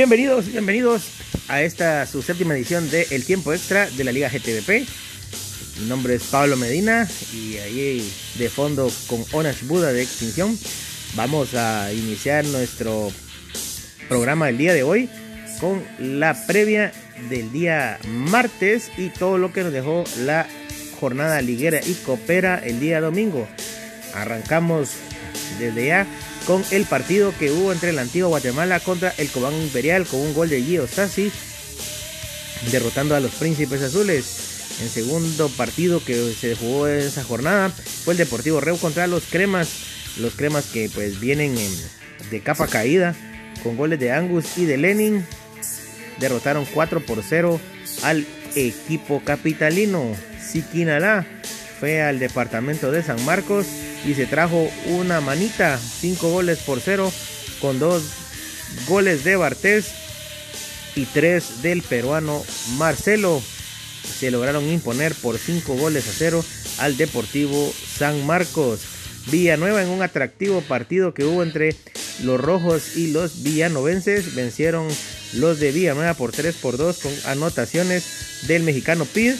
Bienvenidos, bienvenidos a esta su séptima edición de El Tiempo Extra de la Liga GTVP. Mi nombre es Pablo Medina y ahí de fondo con Onash Buda de Extinción vamos a iniciar nuestro programa del día de hoy con la previa del día martes y todo lo que nos dejó la jornada liguera y copera el día domingo. Arrancamos desde ya con el partido que hubo entre la antigua Guatemala contra el Cobán Imperial con un gol de Gio Sassi derrotando a los Príncipes Azules. En segundo partido que se jugó en esa jornada fue el Deportivo Reu contra los Cremas. Los Cremas que pues vienen de capa caída con goles de Angus y de Lenin. Derrotaron 4 por 0 al equipo capitalino. Siquinalá al departamento de San Marcos y se trajo una manita, 5 goles por 0 con dos goles de Bartés y tres del peruano Marcelo. Se lograron imponer por 5 goles a 0 al Deportivo San Marcos. Villanueva en un atractivo partido que hubo entre los rojos y los villanovenses vencieron los de Villanueva por 3 por 2 con anotaciones del mexicano Pid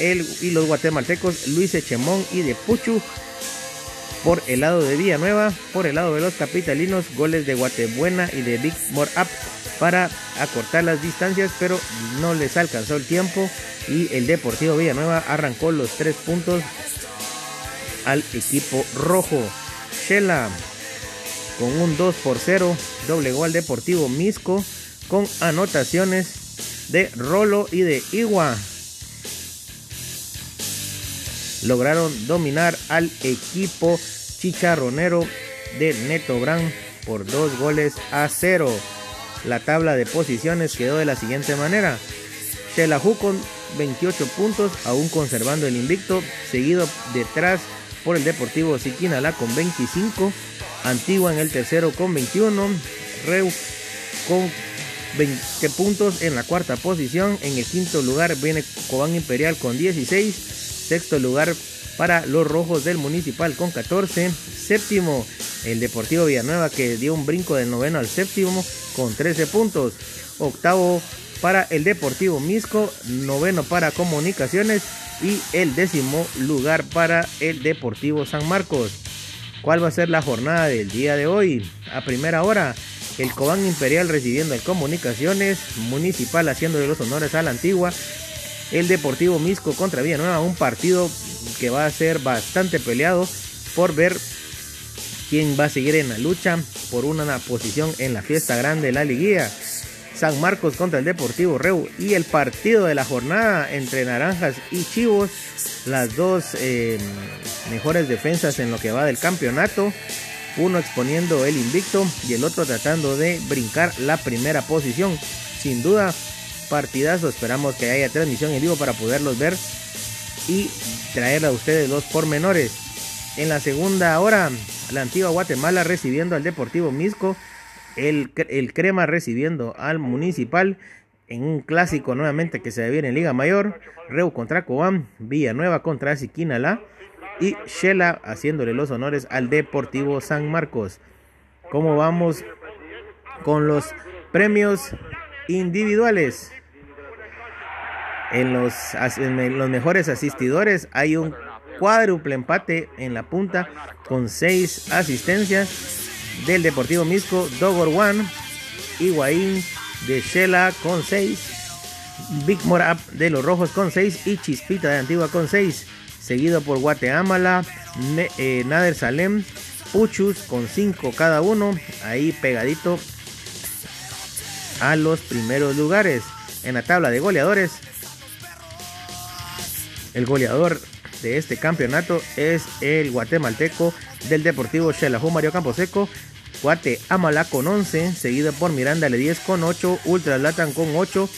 el, y los guatemaltecos Luis Echemón y de Puchu por el lado de Villanueva, por el lado de los capitalinos, goles de Guatebuena y de Big More Up para acortar las distancias, pero no les alcanzó el tiempo y el Deportivo Villanueva arrancó los tres puntos al equipo rojo. Shela con un 2 por 0 doblegó al Deportivo Misco con anotaciones de Rolo y de Igua. Lograron dominar al equipo chicharronero de Neto Brand por dos goles a cero. La tabla de posiciones quedó de la siguiente manera. Xelajú con 28 puntos, aún conservando el invicto, seguido detrás por el Deportivo Siquinalá con 25, Antigua en el tercero con 21, Reu con 20 puntos en la cuarta posición, en el quinto lugar viene Cobán Imperial con 16, sexto lugar para los rojos del municipal con 14, séptimo el Deportivo Villanueva que dio un brinco del noveno al séptimo con 13 puntos, octavo para el Deportivo Misco, noveno para Comunicaciones y el décimo lugar para el Deportivo San Marcos. ¿Cuál va a ser la jornada del día de hoy? A primera hora, el Cobán Imperial recibiendo el Comunicaciones, Municipal haciendo de los honores a la antigua, el Deportivo Misco contra Villanueva, un partido que va a ser bastante peleado por ver quién va a seguir en la lucha por una posición en la fiesta grande de la liguilla. San Marcos contra el Deportivo Reu y el partido de la jornada entre Naranjas y Chivos, las dos eh, mejores defensas en lo que va del campeonato, uno exponiendo el invicto y el otro tratando de brincar la primera posición. Sin duda, partidazo, esperamos que haya transmisión en vivo para poderlos ver y traer a ustedes los pormenores. En la segunda hora, la antigua Guatemala recibiendo al Deportivo Misco el, el Crema recibiendo al Municipal en un clásico nuevamente que se viene en Liga Mayor, Reu contra Cobán, Villanueva contra Siquinalá y Shela haciéndole los honores al Deportivo San Marcos. ¿Cómo vamos con los premios individuales? En los, los mejores asistidores hay un cuádruple empate en la punta con seis asistencias del Deportivo Misco, Dogor One, Higuaín de Shela con 6, Big Morap de los Rojos con 6 y Chispita de Antigua con 6, seguido por Guateamala, eh, Nader Salem, Puchus con 5 cada uno, ahí pegadito a los primeros lugares. En la tabla de goleadores, el goleador de este campeonato es el guatemalteco del Deportivo Xelajú Mario Camposeco. Guateamala con 11, seguido por Miranda Le 10 con 8, Ultra Latan con 8.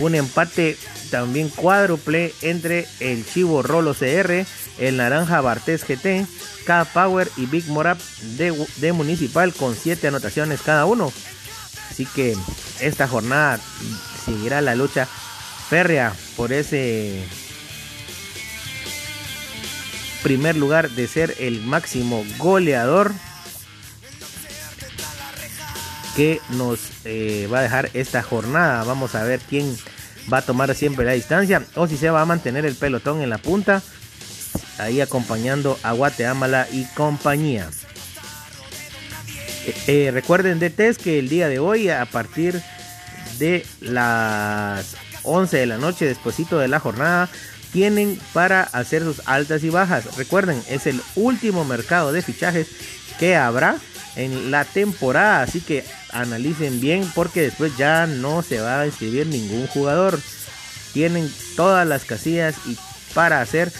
Un empate también cuádruple entre el Chivo Rolo CR, el Naranja Bartés GT, K Power y Big Morap de, de Municipal con 7 anotaciones cada uno. Así que esta jornada seguirá la lucha férrea por ese primer lugar de ser el máximo goleador que nos eh, va a dejar esta jornada. Vamos a ver quién va a tomar siempre la distancia o si se va a mantener el pelotón en la punta, ahí acompañando a Guatemala y compañía. Eh, eh, recuerden de test que el día de hoy a partir de las 11 de la noche, despuesito de la jornada, tienen para hacer sus altas y bajas. Recuerden, es el último mercado de fichajes que habrá en la temporada, así que analicen bien porque después ya no se va a inscribir ningún jugador. Tienen todas las casillas y para hacer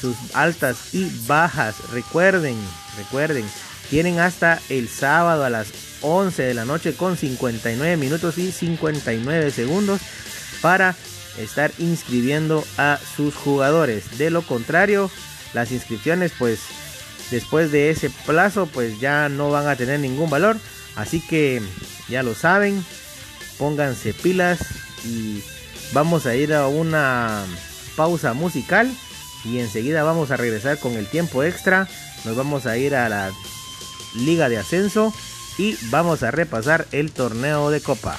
sus altas y bajas. Recuerden, recuerden, tienen hasta el sábado a las 11 de la noche con 59 minutos y 59 segundos para estar inscribiendo a sus jugadores. De lo contrario, las inscripciones pues después de ese plazo pues ya no van a tener ningún valor. Así que ya lo saben, pónganse pilas y vamos a ir a una pausa musical y enseguida vamos a regresar con el tiempo extra. Nos vamos a ir a la liga de ascenso y vamos a repasar el torneo de copa.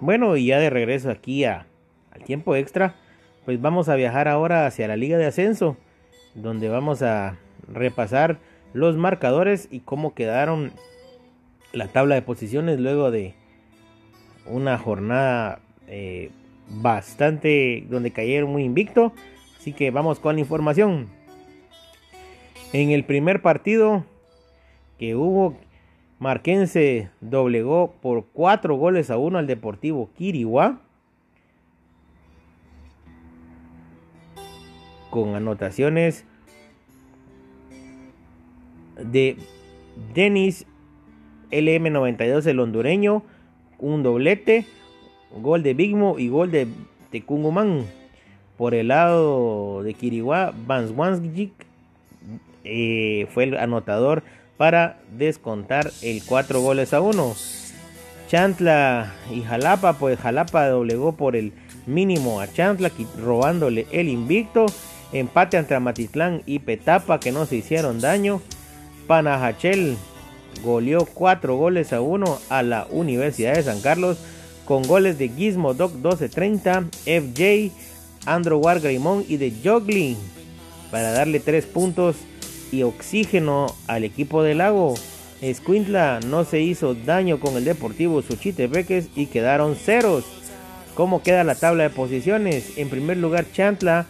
Bueno, y ya de regreso aquí a, al tiempo extra, pues vamos a viajar ahora hacia la Liga de Ascenso, donde vamos a repasar los marcadores y cómo quedaron la tabla de posiciones luego de una jornada eh, bastante donde cayeron muy invicto. Así que vamos con la información. En el primer partido que hubo, Marquense doblegó por 4 goles a 1 al Deportivo Quiriguá. Con anotaciones de Denis LM92, el hondureño, un doblete, gol de Bigmo y gol de Tecungumán. Por el lado de Kiriguá, Vanswansgik eh, fue el anotador para descontar el 4 goles a 1. Chantla y Jalapa, pues Jalapa doblegó por el mínimo a Chantla, robándole el invicto. Empate entre Matitlán y Petapa que no se hicieron daño. Panajachel goleó 4 goles a 1 a la Universidad de San Carlos con goles de Gizmo Doc 1230, FJ, Andrew War y de Jogling para darle 3 puntos y oxígeno al equipo del lago. Escuintla no se hizo daño con el Deportivo Suchitepeques y quedaron ceros. ¿Cómo queda la tabla de posiciones? En primer lugar Chantla,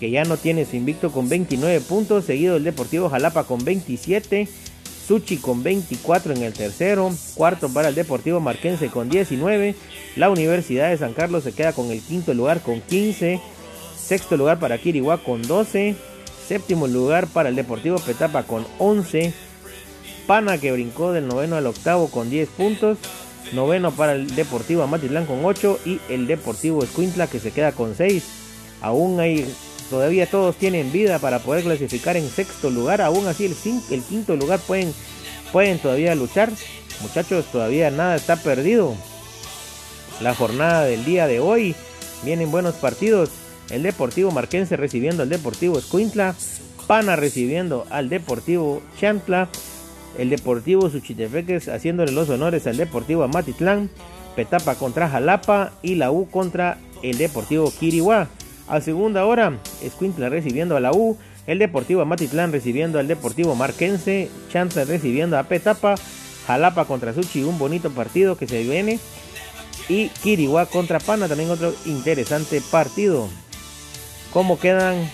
que ya no tiene su invicto con 29 puntos, seguido el Deportivo Jalapa con 27. Suchi con 24 en el tercero, cuarto para el Deportivo Marquense con 19, la Universidad de San Carlos se queda con el quinto lugar con 15, sexto lugar para Kiriguá con 12, séptimo lugar para el Deportivo Petapa con 11, Pana que brincó del noveno al octavo con 10 puntos, noveno para el Deportivo Amatitlán con 8 y el Deportivo Escuintla que se queda con 6. Aún hay Todavía todos tienen vida para poder clasificar en sexto lugar. Aún así el, el quinto lugar pueden, pueden todavía luchar. Muchachos, todavía nada está perdido. La jornada del día de hoy vienen buenos partidos. El Deportivo Marquense recibiendo al Deportivo Escuintla. Pana recibiendo al Deportivo Chantla. El Deportivo Suchitepeques haciéndole los honores al Deportivo Amatitlán. Petapa contra Jalapa y la U contra el Deportivo Quiriguá. A segunda hora, Escuintla recibiendo a la U, el Deportivo Amatitlán recibiendo al Deportivo Marquense, Chantla recibiendo a Petapa, Jalapa contra Suchi, un bonito partido que se viene. Y Kiriguá contra Pana, también otro interesante partido. ¿Cómo quedan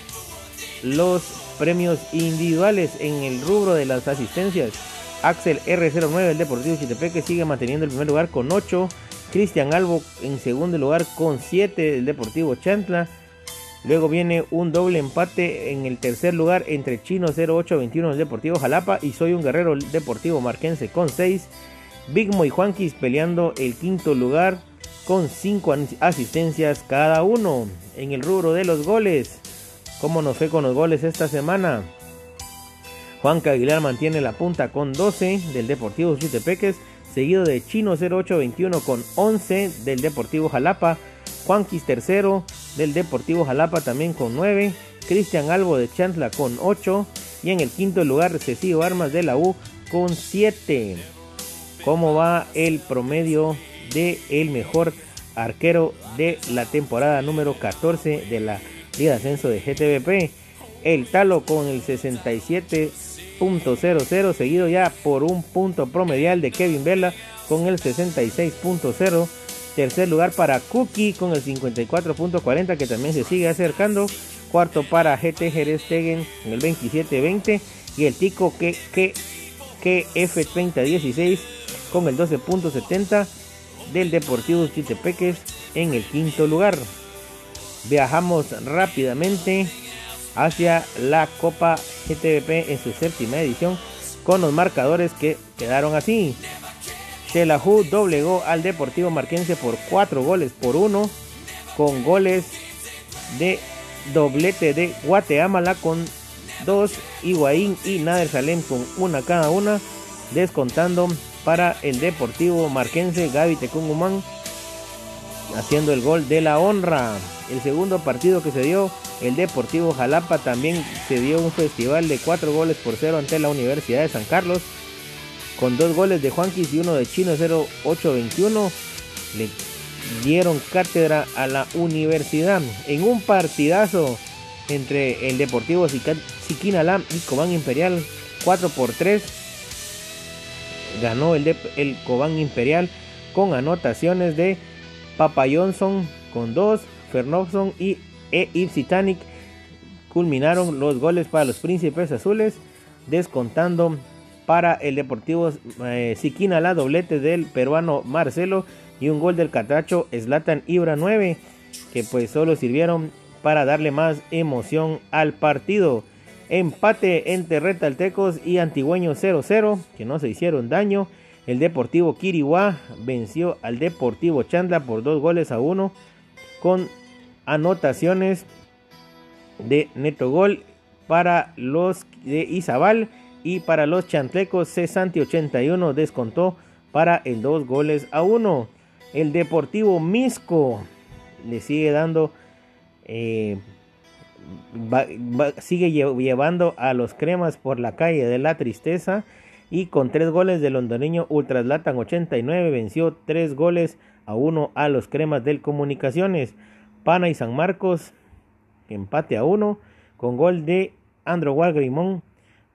los premios individuales en el rubro de las asistencias? Axel R09, el Deportivo Chitepeque, sigue manteniendo el primer lugar con 8. Cristian Albo en segundo lugar con 7, el Deportivo Chantla. Luego viene un doble empate en el tercer lugar entre Chino 0821 del Deportivo Jalapa y Soy un Guerrero Deportivo Marquense con 6. Bigmo y Juanquis peleando el quinto lugar con 5 asistencias cada uno. En el rubro de los goles, ¿cómo nos fue con los goles esta semana? Juanca Aguilar mantiene la punta con 12 del Deportivo Chutepeques, seguido de Chino 0821 con 11 del Deportivo Jalapa. Juanquis tercero del Deportivo Jalapa también con 9, Cristian Albo de Chantla con 8 y en el quinto lugar Cecilio Armas de la U con 7. ¿Cómo va el promedio de el mejor arquero de la temporada número 14 de la Liga de Ascenso de GTVP? El Talo con el 67.00 seguido ya por un punto promedial de Kevin Vela con el 66.0 Tercer lugar para Cookie con el 54.40 que también se sigue acercando. Cuarto para GT Jerez Tegen en el 27.20. Y el Tico que, que, que F3016 con el 12.70 del Deportivo Chitepeques en el quinto lugar. Viajamos rápidamente hacia la Copa GTVP en su séptima edición con los marcadores que quedaron así. Shelahu doblegó al Deportivo Marquense por 4 goles por 1, con goles de doblete de Guatemala con 2, Higuaín y Nader Salem con una cada una, descontando para el Deportivo Marquense Gaby Tecungumán haciendo el gol de la honra. El segundo partido que se dio, el Deportivo Jalapa también se dio un festival de 4 goles por 0 ante la Universidad de San Carlos con dos goles de Juanquis y uno de Chino 0821. Le dieron cátedra a la universidad en un partidazo entre el Deportivo Siquinalá y Cobán Imperial 4 por 3 ganó el, el Cobán Imperial con anotaciones de Papa Johnson con 2, Fernobson y e culminaron los goles para los Príncipes Azules, descontando para el Deportivo eh, Siquina la doblete del peruano Marcelo y un gol del Catacho Slatan Ibra 9, que pues solo sirvieron para darle más emoción al partido. Empate entre Retaltecos y Antigüeños 0-0, que no se hicieron daño. El Deportivo Kiriwá venció al Deportivo Chandla por dos goles a uno con anotaciones de Neto Gol para los de Izabal y para los chantlecos Santi 81 descontó para el dos goles a uno. El Deportivo Misco le sigue dando eh, sigue llevando a los cremas por la calle de la tristeza y con tres goles del hondureño Ultraslatan 89 venció tres goles a uno a los cremas del Comunicaciones. Pana y San Marcos empate a uno con gol de Andro Walgrimón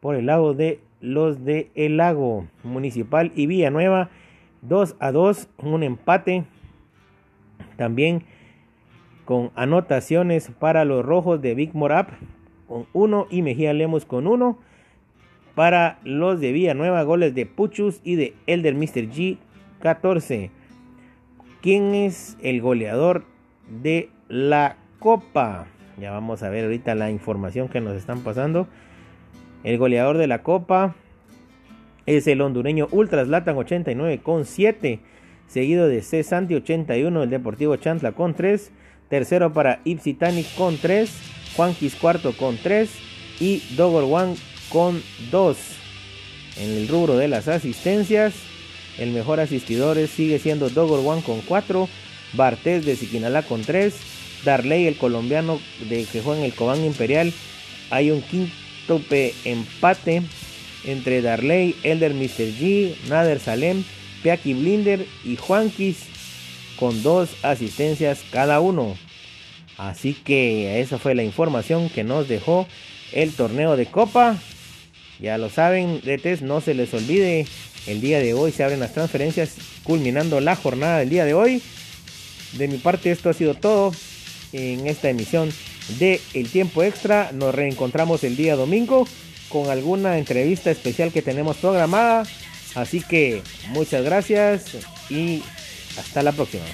por el lado de los de El Lago Municipal y Villanueva 2 a 2 un empate también con anotaciones para los rojos de Big Morap con 1 y Mejía Lemos con 1 para los de Villanueva goles de Puchus y de Elder Mr. G 14 ¿Quién es el goleador de la Copa? Ya vamos a ver ahorita la información que nos están pasando. El goleador de la Copa es el hondureño Ultras Latan 89 con 7. Seguido de C. Santi 81, el Deportivo Chantla con 3. Tercero para Ipsitanic con 3. Juanquis cuarto con 3. Y Dogor One con 2. En el rubro de las asistencias, el mejor asistidor sigue siendo Dogor One con 4, Bartés de Siquinalá con 3, Darley el colombiano de que juega en el Cobán Imperial. Hay un quinto empate entre Darley, Elder Mr. G, Nader Salem, Peaki Blinder y Juanquis con dos asistencias cada uno. Así que esa fue la información que nos dejó el torneo de Copa. Ya lo saben, DTs, no se les olvide el día de hoy se abren las transferencias culminando la jornada del día de hoy. De mi parte esto ha sido todo en esta emisión de El Tiempo Extra. Nos reencontramos el día domingo con alguna entrevista especial que tenemos programada. Así que muchas gracias y hasta la próxima.